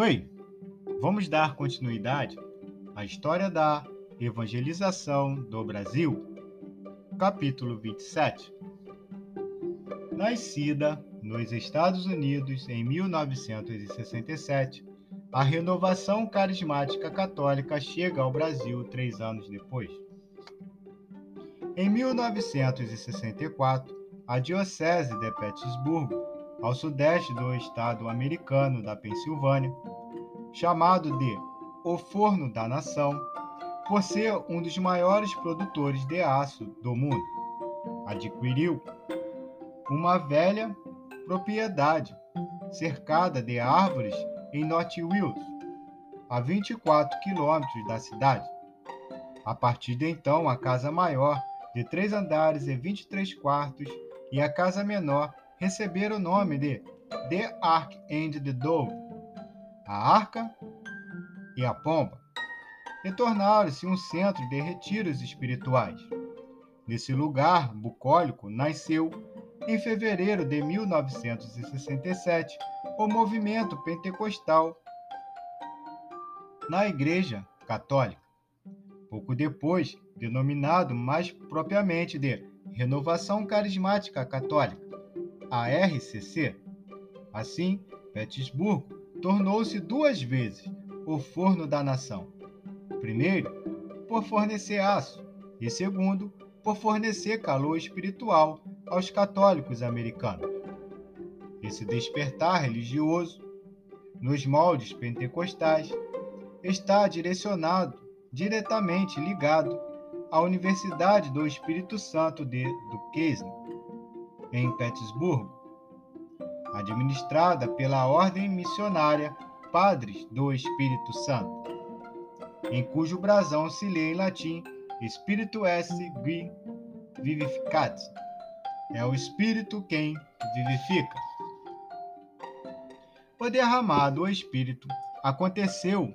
Oi, vamos dar continuidade à história da evangelização do Brasil, capítulo 27. Nascida nos Estados Unidos em 1967, a renovação carismática católica chega ao Brasil três anos depois. Em 1964, a Diocese de Petersburgo, ao sudeste do estado americano da Pensilvânia, chamado de O Forno da Nação, por ser um dos maiores produtores de aço do mundo, adquiriu uma velha propriedade cercada de árvores em North Wales, a 24 quilômetros da cidade. A partir de então, a casa maior, de três andares e 23 quartos, e a casa menor receberam o nome de The Ark and the Dove, a Arca e a Pomba, e tornaram-se um centro de retiros espirituais. Nesse lugar bucólico nasceu, em fevereiro de 1967, o movimento pentecostal na Igreja Católica. Pouco depois, denominado mais propriamente de Renovação Carismática Católica, a RCC. Assim, Petersburgo tornou-se duas vezes o forno da nação. Primeiro, por fornecer aço, e segundo, por fornecer calor espiritual aos católicos americanos. Esse despertar religioso, nos moldes pentecostais, está direcionado, diretamente ligado à Universidade do Espírito Santo de Duquesne, em Petersburgo, administrada pela Ordem Missionária Padres do Espírito Santo, em cujo brasão se lê em latim Espírito S. Vivificat. É o Espírito quem vivifica. O derramado do Espírito aconteceu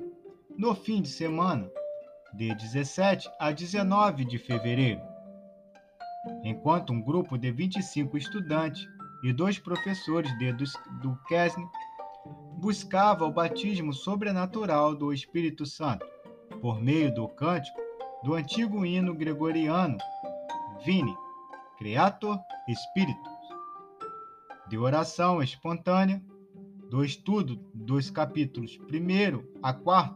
no fim de semana, de 17 a 19 de fevereiro, enquanto um grupo de 25 estudantes e dois professores de Duquesne buscava o batismo sobrenatural do Espírito Santo por meio do cântico do antigo hino gregoriano Vini, Creator Spiritus, de oração espontânea do estudo dos capítulos 1 a 4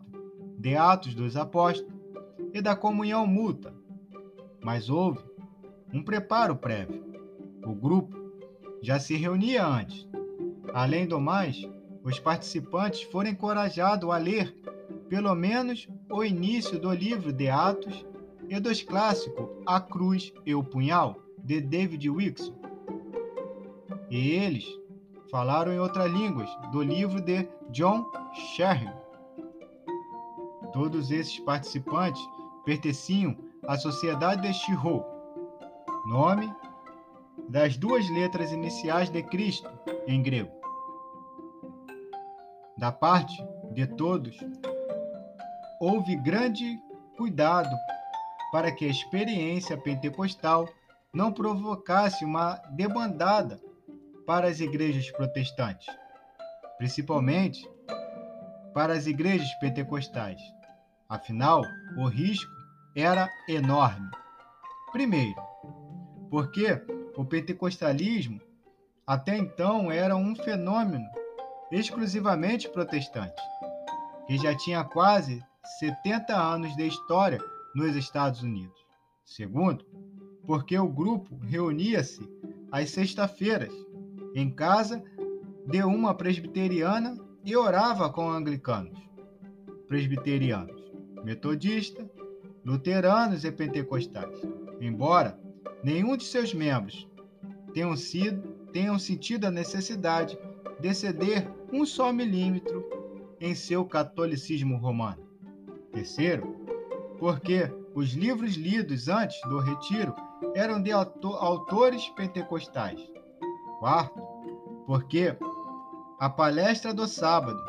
de Atos dos Apóstolos e da comunhão mútua. Mas houve um preparo prévio. O grupo já se reunia antes. Além do mais, os participantes foram encorajados a ler pelo menos o início do livro de Atos e dos clássicos A Cruz e o Punhal, de David Wilson. E eles falaram em outras línguas do livro de John Sherry. Todos esses participantes pertenciam à Sociedade de Shiro, nome das duas letras iniciais de Cristo em grego. Da parte de todos, houve grande cuidado para que a experiência pentecostal não provocasse uma debandada para as igrejas protestantes, principalmente para as igrejas pentecostais. Afinal, o risco era enorme. Primeiro, porque o pentecostalismo até então era um fenômeno exclusivamente protestante, que já tinha quase 70 anos de história nos Estados Unidos. Segundo, porque o grupo reunia-se às sextas-feiras em casa de uma presbiteriana e orava com anglicanos, presbiterianos, metodistas, luteranos e pentecostais. Embora nenhum de seus membros tenham sido tenham sentido a necessidade de ceder um só milímetro em seu catolicismo romano. Terceiro, porque os livros lidos antes do retiro eram de autores pentecostais. Quarto, porque a palestra do sábado,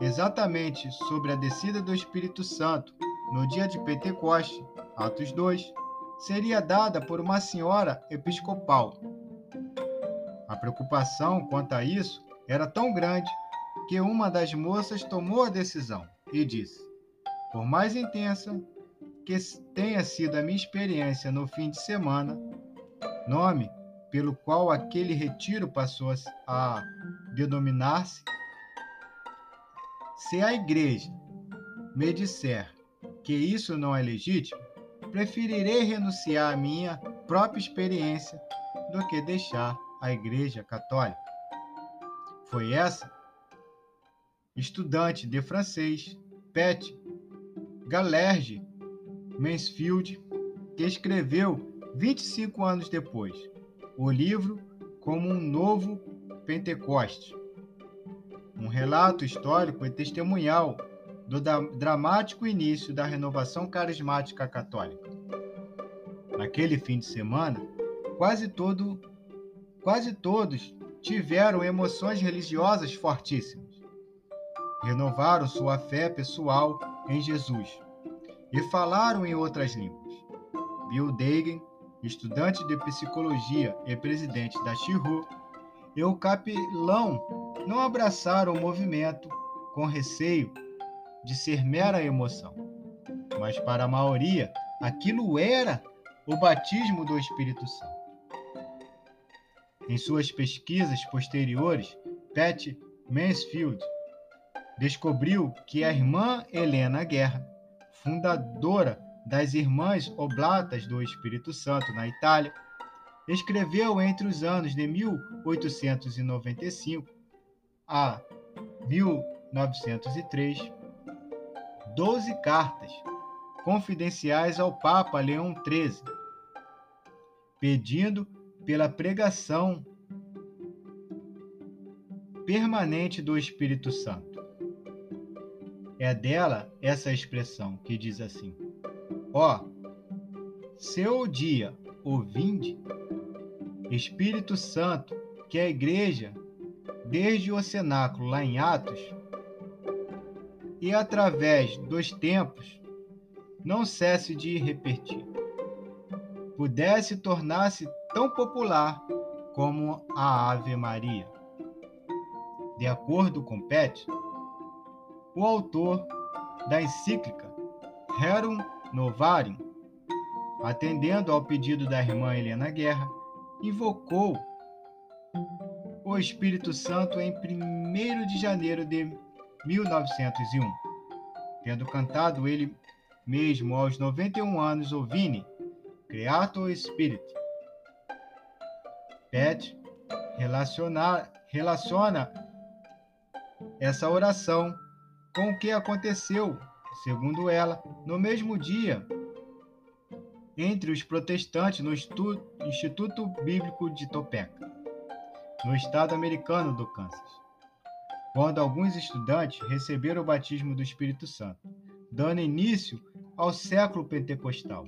exatamente sobre a descida do Espírito Santo no dia de Pentecoste, Atos 2, seria dada por uma senhora episcopal. A preocupação quanto a isso era tão grande que uma das moças tomou a decisão e disse: Por mais intensa que tenha sido a minha experiência no fim de semana, nome pelo qual aquele retiro passou a denominar-se, se a igreja me disser que isso não é legítimo, preferirei renunciar à minha própria experiência do que deixar a Igreja Católica. Foi essa estudante de francês, Pat Galerge Mansfield, que escreveu 25 anos depois o livro Como um Novo Pentecoste, um relato histórico e testemunhal do dramático início da renovação carismática católica. Naquele fim de semana, quase todo quase todos tiveram emoções religiosas fortíssimas. Renovaram sua fé pessoal em Jesus e falaram em outras línguas. Bill Dagan, estudante de psicologia e presidente da Chihu, e o capelão não abraçaram o movimento com receio de ser mera emoção. Mas para a maioria, aquilo era o batismo do Espírito Santo. Em suas pesquisas posteriores, Pat Mansfield descobriu que a irmã Helena Guerra, fundadora das Irmãs Oblatas do Espírito Santo na Itália, escreveu entre os anos de 1895 a 1903 doze cartas confidenciais ao Papa Leão XIII, pedindo pela pregação permanente do Espírito Santo. É dela essa expressão que diz assim: Ó, seu dia ouvinte, Espírito Santo, que a igreja, desde o cenáculo lá em Atos, e através dos tempos não cesse de repetir. Pudesse tornar-se tão popular como a Ave Maria. De acordo com Pet, o autor da encíclica Rerum Novarium, atendendo ao pedido da irmã Helena Guerra, invocou o Espírito Santo em 1 de janeiro de 1901, tendo cantado ele mesmo aos 91 anos o Vini, Creator Spirit. Pet relaciona, relaciona essa oração com o que aconteceu, segundo ela, no mesmo dia entre os protestantes no Instituto Bíblico de Topeka, no estado americano do Kansas quando alguns estudantes receberam o batismo do Espírito Santo, dando início ao século pentecostal.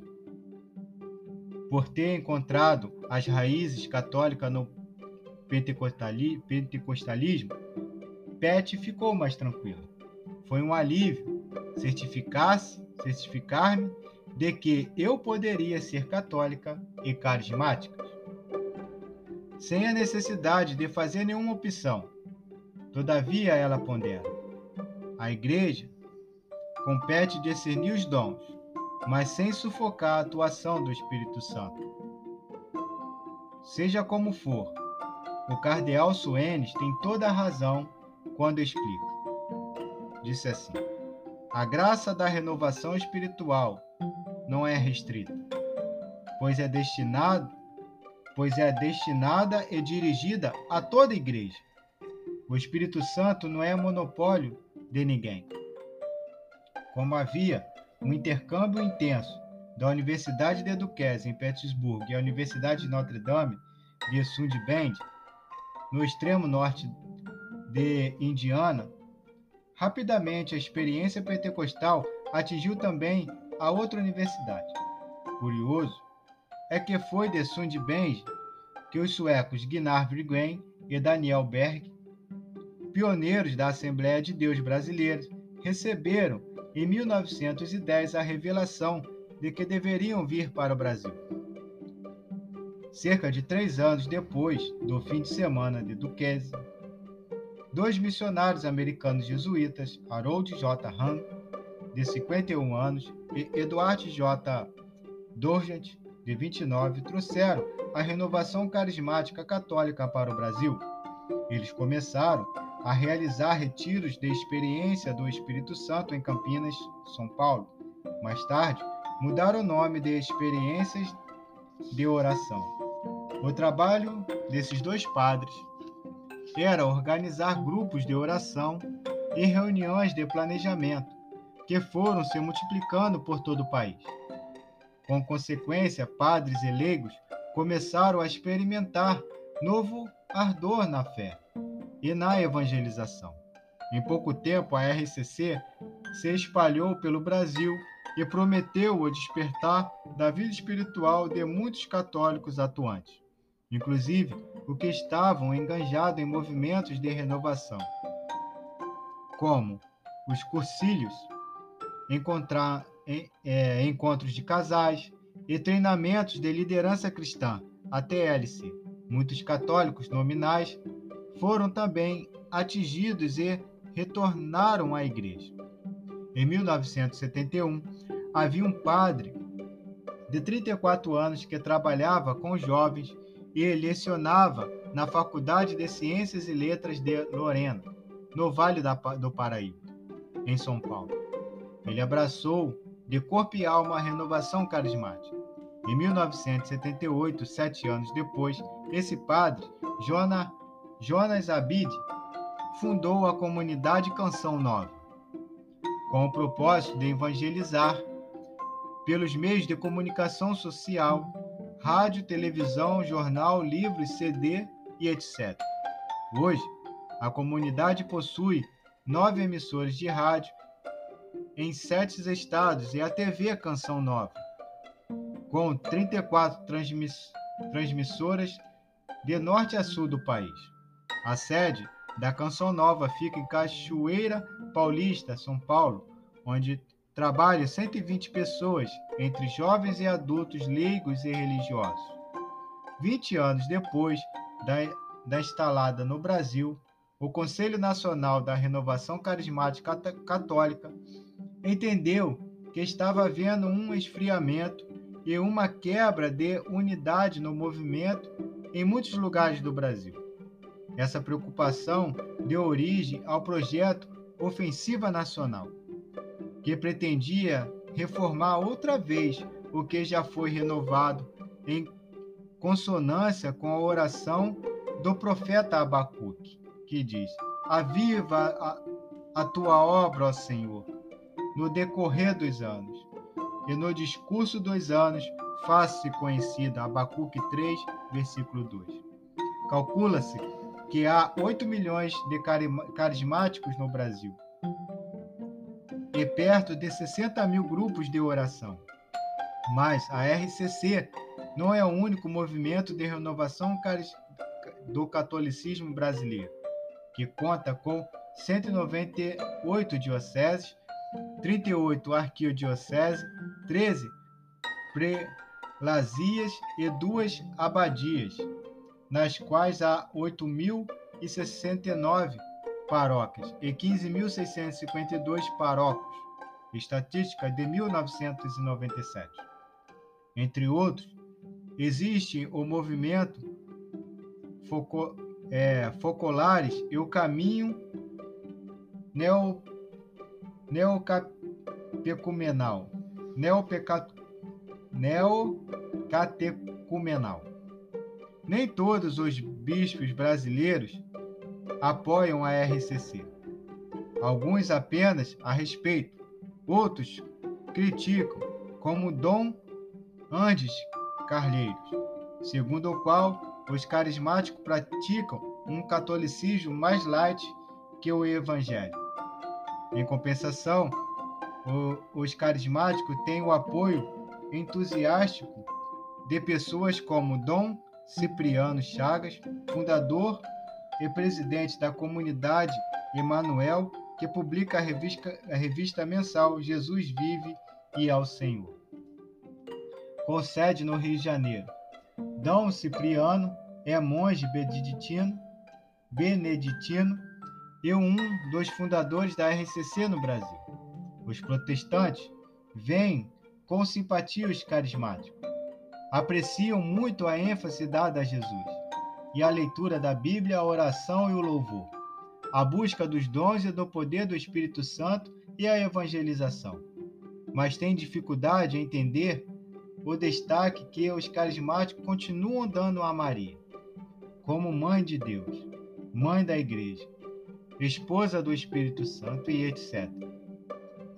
Por ter encontrado as raízes católicas no pentecostalismo, Pet ficou mais tranquila. Foi um alívio certificar-se, certificar-me de que eu poderia ser católica e carismática, sem a necessidade de fazer nenhuma opção Todavia, ela pondera: a igreja compete discernir os dons, mas sem sufocar a atuação do Espírito Santo. Seja como for, o cardeal Suenes tem toda a razão quando explica. Disse assim: a graça da renovação espiritual não é restrita, pois é destinado, pois é destinada e dirigida a toda a igreja o Espírito Santo não é monopólio de ninguém. Como havia um intercâmbio intenso da Universidade de Duquesne, em Petersburgo, e a Universidade de Notre Dame de Sundibend, no extremo norte de Indiana, rapidamente a experiência pentecostal atingiu também a outra universidade. Curioso é que foi de Sundibend que os suecos Gunnar Briguen e Daniel Berg pioneiros da Assembleia de Deus brasileira, receberam em 1910 a revelação de que deveriam vir para o Brasil. Cerca de três anos depois do fim de semana de Duquesne, dois missionários americanos jesuítas, Harold J. Hahn, de 51 anos, e Edward J. Dorgent, de 29, trouxeram a renovação carismática católica para o Brasil. Eles começaram a realizar retiros de experiência do Espírito Santo em Campinas, São Paulo. Mais tarde, mudaram o nome de Experiências de Oração. O trabalho desses dois padres era organizar grupos de oração e reuniões de planejamento, que foram se multiplicando por todo o país. Com consequência, padres e leigos começaram a experimentar novo ardor na fé e na evangelização. Em pouco tempo, a RCC se espalhou pelo Brasil e prometeu o despertar da vida espiritual de muitos católicos atuantes, inclusive os que estavam engajados em movimentos de renovação, como os cursilhos, encontrar, é, encontros de casais e treinamentos de liderança cristã, a TLC. Muitos católicos nominais foram também atingidos e retornaram à igreja. Em 1971, havia um padre de 34 anos que trabalhava com jovens e lecionava na Faculdade de Ciências e Letras de Lorena, no Vale do Paraíba, em São Paulo. Ele abraçou de corpo e alma a renovação carismática. Em 1978, sete anos depois, esse padre, Jonas Jonas Abid fundou a comunidade Canção Nova, com o propósito de evangelizar pelos meios de comunicação social, rádio, televisão, jornal, livros, CD e etc. Hoje, a comunidade possui nove emissoras de rádio em sete estados e a TV Canção Nova, com 34 transmiss transmissoras de norte a sul do país. A sede da Canção Nova fica em Cachoeira Paulista, São Paulo, onde trabalham 120 pessoas, entre jovens e adultos leigos e religiosos. 20 anos depois da, da instalada no Brasil, o Conselho Nacional da Renovação Carismática Católica entendeu que estava havendo um esfriamento e uma quebra de unidade no movimento em muitos lugares do Brasil. Essa preocupação deu origem ao projeto Ofensiva Nacional, que pretendia reformar outra vez o que já foi renovado em consonância com a oração do profeta Abacuque, que diz: Aviva a, a tua obra, ó Senhor, no decorrer dos anos, e no discurso dos anos faça-se conhecida. Abacuque 3, versículo 2. Calcula-se que há 8 milhões de carismáticos no Brasil e perto de 60 mil grupos de oração. Mas a RCC não é o único movimento de renovação do catolicismo brasileiro, que conta com 198 dioceses, 38 arquidiocese, 13 prelazias e duas abadias, nas quais há 8.069 paróquias e 15.652 paróquios, estatística de 1997. Entre outros, existe o movimento Foco, é, Focolares e o Caminho neo, Neocatecumenal. Neopeca, neocatecumenal nem todos os bispos brasileiros apoiam a RCC. Alguns apenas a respeito, outros criticam, como Dom Andes Carleiros, segundo o qual os carismáticos praticam um catolicismo mais light que o evangelho. Em compensação, o, os carismáticos têm o apoio entusiástico de pessoas como Dom Cipriano Chagas, fundador e presidente da comunidade Emanuel, que publica a revista, a revista mensal Jesus Vive e ao Senhor. Com sede no Rio de Janeiro. Dom Cipriano é monge beneditino, beneditino e um dos fundadores da RCC no Brasil. Os protestantes veem com simpatia os carismáticos. Apreciam muito a ênfase dada a Jesus e a leitura da Bíblia, a oração e o louvor, a busca dos dons e do poder do Espírito Santo e a evangelização. Mas têm dificuldade em entender o destaque que os carismáticos continuam dando a Maria, como mãe de Deus, mãe da igreja, esposa do Espírito Santo e etc.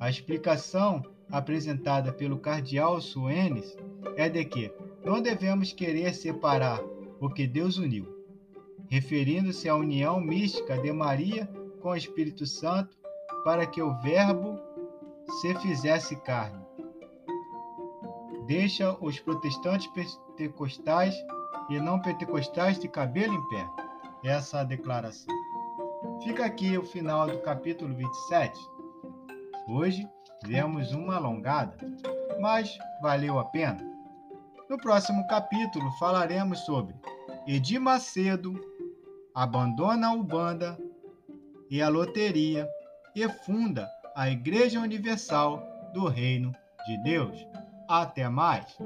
A explicação apresentada pelo cardeal Suenes é de que não devemos querer separar o que Deus uniu, referindo-se à união mística de Maria com o Espírito Santo para que o Verbo se fizesse carne. Deixa os protestantes pentecostais e não pentecostais de cabelo em pé. Essa é declaração. Fica aqui o final do capítulo 27. Hoje Demos uma alongada, mas valeu a pena. No próximo capítulo falaremos sobre Edir Macedo, abandona a Ubanda e a loteria e funda a Igreja Universal do Reino de Deus. Até mais!